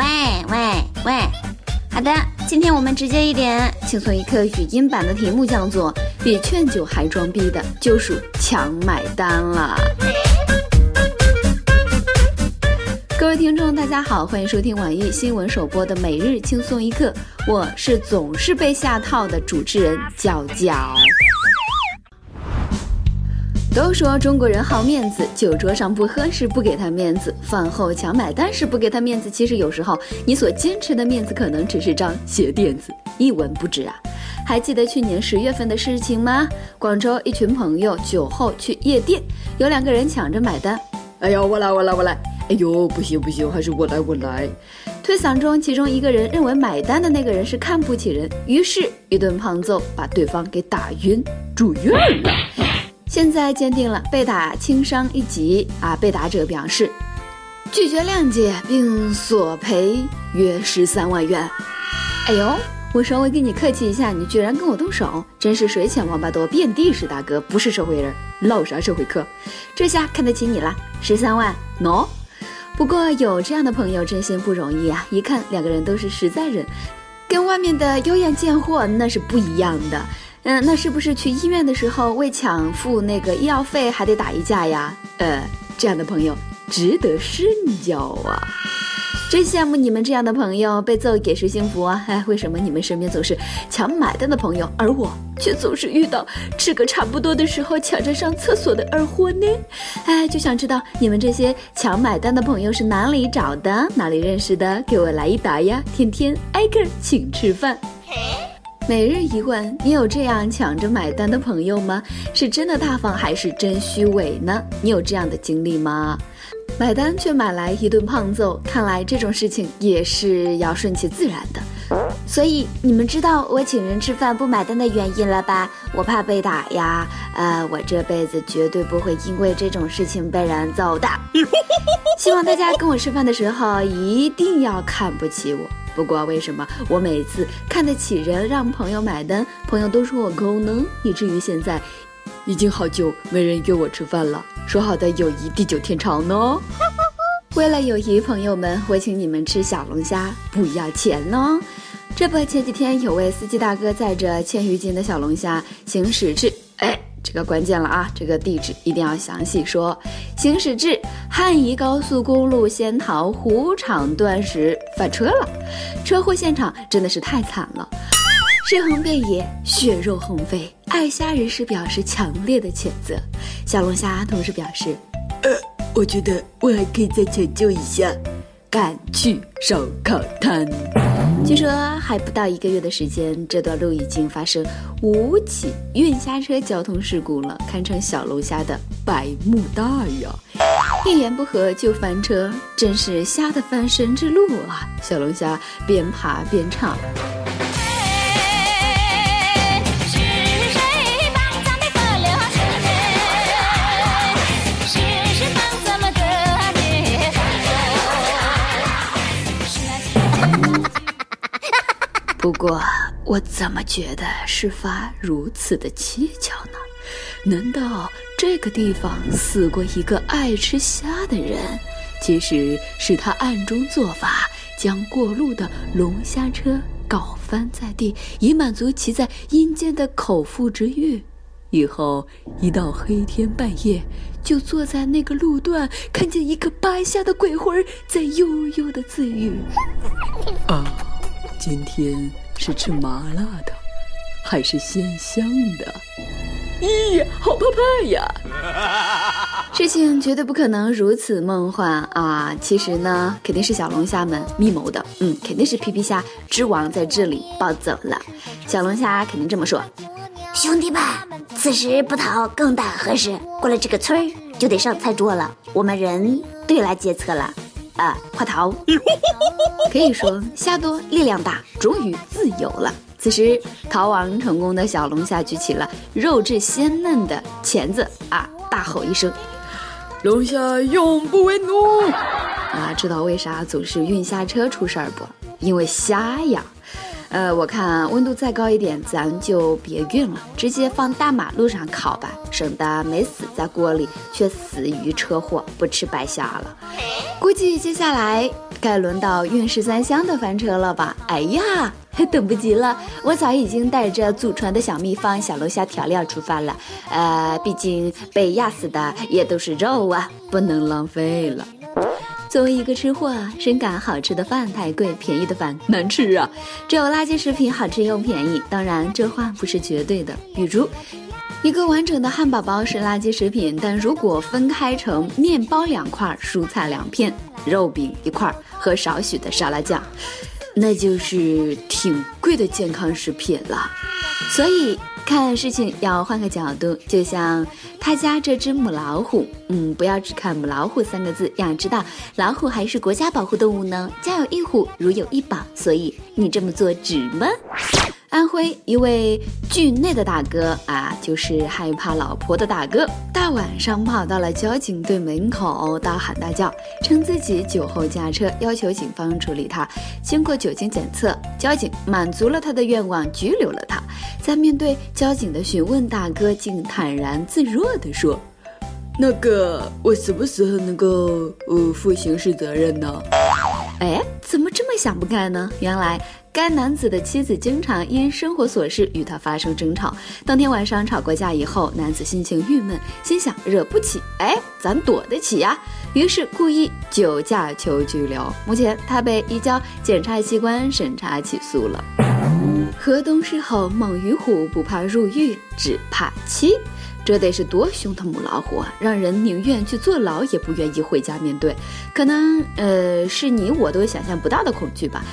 喂喂喂，好的，今天我们直接一点，轻松一刻语音版的题目叫做“比劝酒还装逼的就属强买单了”。各位听众，大家好，欢迎收听网易新闻首播的每日轻松一刻，我是总是被下套的主持人娇娇。都说中国人好面子，酒桌上不喝是不给他面子，饭后抢买单是不给他面子。其实有时候你所坚持的面子，可能只是张鞋垫子，一文不值啊。还记得去年十月份的事情吗？广州一群朋友酒后去夜店，有两个人抢着买单。哎呦，我来，我来，我来！哎呦，不行不行，还是我来，我来！推搡中，其中一个人认为买单的那个人是看不起人，于是，一顿胖揍把对方给打晕，住院了。现在鉴定了，被打轻伤一级啊！被打者表示拒绝谅解，并索赔约十三万元。哎呦，我稍微跟你客气一下，你居然跟我动手，真是水浅王八多，遍地是大哥，不是社会人，唠啥社会课？这下看得起你了，十三万喏。不过有这样的朋友真心不容易啊！一看两个人都是实在人，跟外面的妖艳贱货那是不一样的。嗯，那是不是去医院的时候为抢付那个医药费还得打一架呀？呃，这样的朋友值得深交啊！真羡慕你们这样的朋友，被揍也是幸福啊！哎，为什么你们身边总是抢买单的朋友，而我却总是遇到吃个差不多的时候抢着上厕所的二货呢？哎，就想知道你们这些抢买单的朋友是哪里找的，哪里认识的？给我来一打呀！天天挨个请吃饭。每日一问：你有这样抢着买单的朋友吗？是真的大方还是真虚伪呢？你有这样的经历吗？买单却买来一顿胖揍，看来这种事情也是要顺其自然的。所以你们知道我请人吃饭不买单的原因了吧？我怕被打呀。呃，我这辈子绝对不会因为这种事情被人揍的。希望大家跟我吃饭的时候一定要看不起我。不过，为什么我每次看得起人，让朋友买单，朋友都说我抠呢？以至于现在，已经好久没人约我吃饭了。说好的友谊地久天长呢？为了友谊，朋友们，我请你们吃小龙虾，不要钱哦。这不，前几天有位司机大哥载着千余斤的小龙虾行驶至，哎。这个关键了啊！这个地址一定要详细说。行驶至汉宜高速公路仙桃湖场段时翻车了，车祸现场真的是太惨了，尸横遍野，血肉横飞。爱虾人士表示强烈的谴责。小龙虾同时表示，呃，我觉得我还可以再抢救一下。赶去烧烤摊。据说还不到一个月的时间，这段路已经发生五起运虾车交通事故了，堪称小龙虾的百慕大呀！一言不合就翻车，真是虾的翻身之路啊！小龙虾边爬边唱。不过，我怎么觉得事发如此的蹊跷呢？难道这个地方死过一个爱吃虾的人？其实是他暗中做法，将过路的龙虾车搞翻在地，以满足其在阴间的口腹之欲。以后一到黑天半夜，就坐在那个路段，看见一个白虾的鬼魂在悠悠的自语。啊。今天是吃麻辣的，还是鲜香的？咦，好怕怕呀！事情绝对不可能如此梦幻啊！其实呢，肯定是小龙虾们密谋的。嗯，肯定是皮皮虾之王在这里暴走了。小龙虾肯定这么说：“兄弟们，此时不逃更待何时？过了这个村儿就得上菜桌了，我们人都来接策了。”啊！快逃！可以说虾多力量大，终于自由了。此时逃亡成功的小龙虾举起了肉质鲜嫩的钳子啊，大吼一声：“龙虾永不为奴！”啊，知道为啥总是运虾车出事儿不？因为虾呀！呃，我看温度再高一点，咱就别运了，直接放大马路上烤吧，省得没死在锅里，却死于车祸，不吃白瞎了。估计接下来该轮到运十三香的翻车了吧？哎呀，等不及了，我早已经带着祖传的小秘方小龙虾调料出发了。呃，毕竟被压死的也都是肉啊，不能浪费了。作为一个吃货，深感好吃的饭太贵，便宜的饭难吃啊。只有垃圾食品好吃又便宜，当然这话不是绝对的。比如。一个完整的汉堡包是垃圾食品，但如果分开成面包两块、蔬菜两片、肉饼一块和少许的沙拉酱，那就是挺贵的健康食品了。所以看事情要换个角度，就像他家这只母老虎，嗯，不要只看母老虎三个字，要知道老虎还是国家保护动物呢。家有一虎，如有一宝，所以你这么做值吗？安徽一位惧内的大哥啊，就是害怕老婆的大哥，大晚上跑到了交警队门口，大喊大叫，称自己酒后驾车，要求警方处理他。经过酒精检测，交警满足了他的愿望，拘留了他。在面对交警的询问，大哥竟坦然自若地说：“那个，我是不是能够呃负刑事责任呢？”哎，怎么这么想不开呢？原来。该男子的妻子经常因生活琐事与他发生争吵。当天晚上吵过架以后，男子心情郁闷，心想惹不起，哎，咱躲得起呀，于是故意酒驾求拘留。目前他被移交检察机关审查起诉了。河东狮吼猛于虎，不怕入狱，只怕妻。这得是多凶的母老虎啊，让人宁愿去坐牢也不愿意回家面对。可能呃是你我都想象不到的恐惧吧。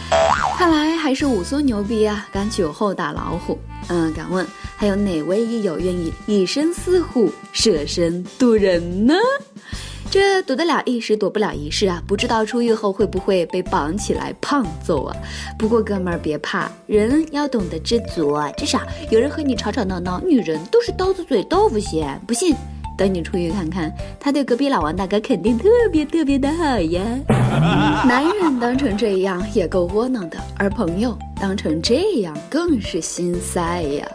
看来还是武松牛逼啊，敢酒后打老虎。嗯，敢问还有哪位益友愿意以身饲虎，舍身渡人呢？这躲得了一时，躲不了一世啊！不知道出狱后会不会被绑起来胖揍啊？不过哥们儿别怕，人要懂得知足啊，至少有人和你吵吵闹闹。女人都是刀子嘴豆腐心，不信等你出狱看看，他对隔壁老王大哥肯定特别特别的好呀。男人当成这样也够窝囊的，而朋友当成这样更是心塞呀。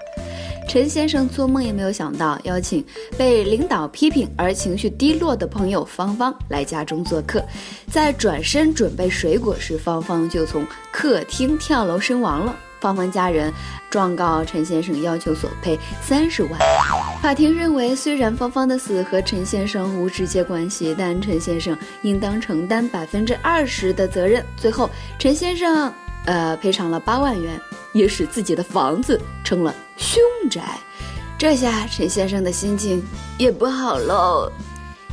陈先生做梦也没有想到，邀请被领导批评而情绪低落的朋友芳芳来家中做客。在转身准备水果时，芳芳就从客厅跳楼身亡了。芳芳家人状告陈先生，要求索赔三十万。法庭认为，虽然芳芳的死和陈先生无直接关系，但陈先生应当承担百分之二十的责任。最后，陈先生呃赔偿了八万元。也使自己的房子成了凶宅，这下陈先生的心情也不好喽。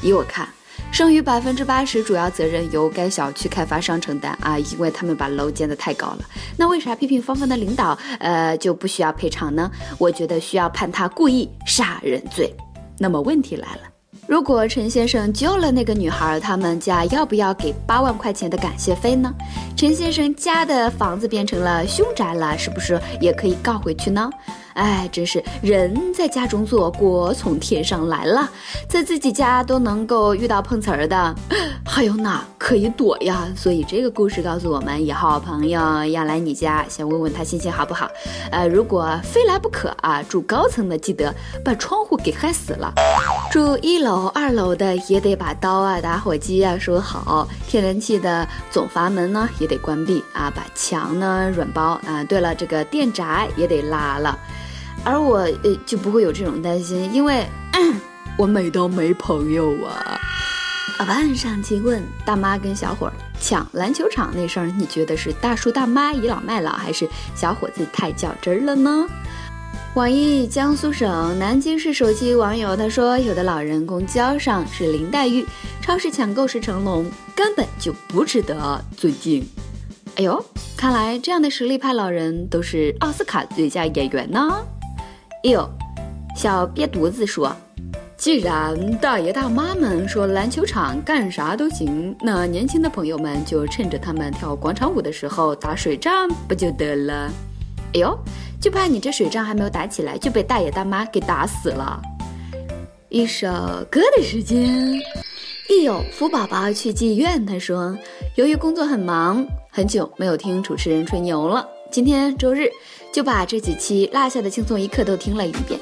依我看，剩余百分之八十主要责任由该小区开发商承担啊，因为他们把楼建得太高了。那为啥批评芳芳的领导呃就不需要赔偿呢？我觉得需要判他故意杀人罪。那么问题来了。如果陈先生救了那个女孩，他们家要不要给八万块钱的感谢费呢？陈先生家的房子变成了凶宅了，是不是也可以告回去呢？哎，真是人在家中坐，锅从天上来了，在自己家都能够遇到碰瓷儿的，还有哪可以躲呀？所以这个故事告诉我们，以后朋友要来你家，先问问他心情好不好。呃，如果非来不可啊，住高层的记得把窗户给焊死了，住一楼、二楼的也得把刀啊、打火机啊收好，天然气的总阀门呢也得关闭啊，把墙呢软包啊。对了，这个电闸也得拉了。而我呃就不会有这种担心，因为 我美到没朋友啊。好吧，上期问大妈跟小伙抢篮球场那事儿，你觉得是大叔大妈倚老卖老，还是小伙子太较真了呢？网易江苏省南京市手机网友他说，有的老人公交上是林黛玉，超市抢购是成龙，根本就不值得尊敬。哎呦，看来这样的实力派老人都是奥斯卡最佳演员呢。哎呦，小瘪犊子说：“既然大爷大妈们说篮球场干啥都行，那年轻的朋友们就趁着他们跳广场舞的时候打水仗不就得了？”哎呦，就怕你这水仗还没有打起来就被大爷大妈给打死了。一首歌的时间，一有福宝宝去妓院，他说：“由于工作很忙，很久没有听主持人吹牛了。”今天周日，就把这几期落下的轻松一刻都听了一遍。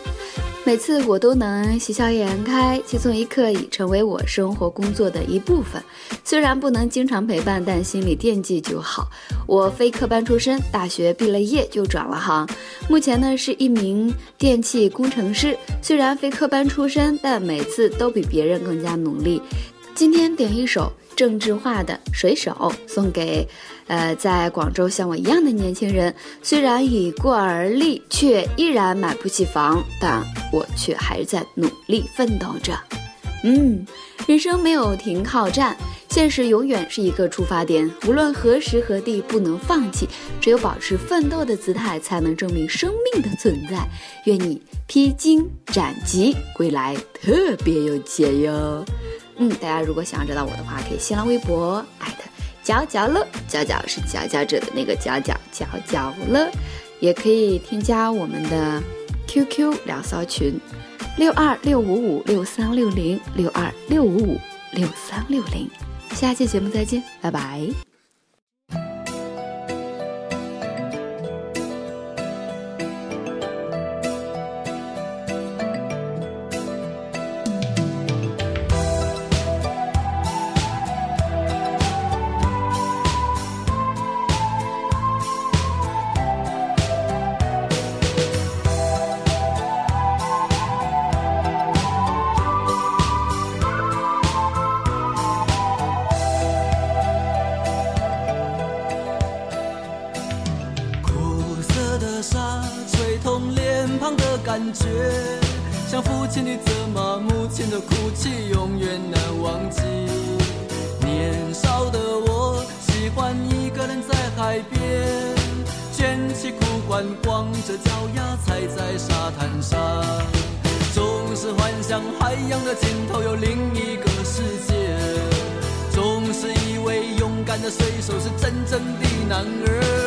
每次我都能喜笑颜开，轻松一刻已成为我生活工作的一部分。虽然不能经常陪伴，但心里惦记就好。我非科班出身，大学毕了业就转了行，目前呢是一名电气工程师。虽然非科班出身，但每次都比别人更加努力。今天点一首郑智化的《水手》，送给。呃，在广州像我一样的年轻人，虽然已过而立，却依然买不起房，但我却还在努力奋斗着。嗯，人生没有停靠站，现实永远是一个出发点。无论何时何地，不能放弃，只有保持奋斗的姿态，才能证明生命的存在。愿你披荆斩棘归来，特别有钱哟。嗯，大家如果想要知道我的话，可以新浪微博艾特。嚼嚼乐，嚼嚼是佼佼者的那个嚼嚼嚼嚼乐，也可以添加我们的 QQ 聊骚群，六二六五五六三六零六二六五五六三六零，下期节目再见，拜拜。感觉像父亲的责骂，母亲的哭泣，永远难忘记。年少的我喜欢一个人在海边，卷起裤管，光着脚丫踩在沙滩上，总是幻想海洋的尽头有另一个世界，总是以为勇敢的水手是真正的男儿。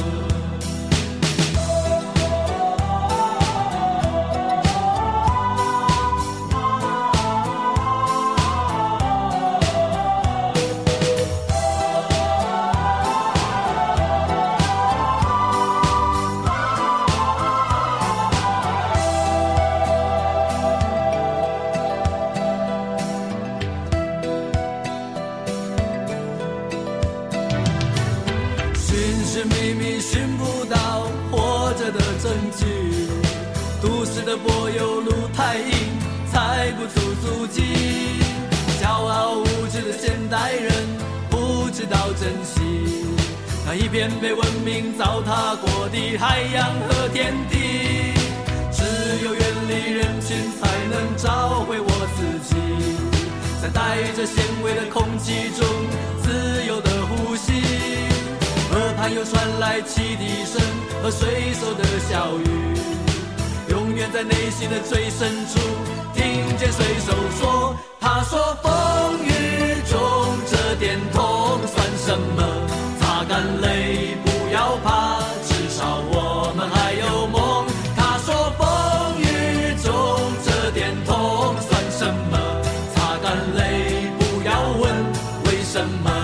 是明明寻不到活着的证据，都市的柏油路太硬，踩不出足迹，骄傲无知的现代人不知道珍惜那一片被文明糟蹋过的海洋和天地，只有远离人群才能找回我自己，在带着咸味的空气中。传来汽笛声和水手的小语永远在内心的最深处听见水手说他说风雨中这点痛算什么？擦干泪不要怕至少我们还有梦。他说风雨中这点痛算什么？擦干泪不要问为什么？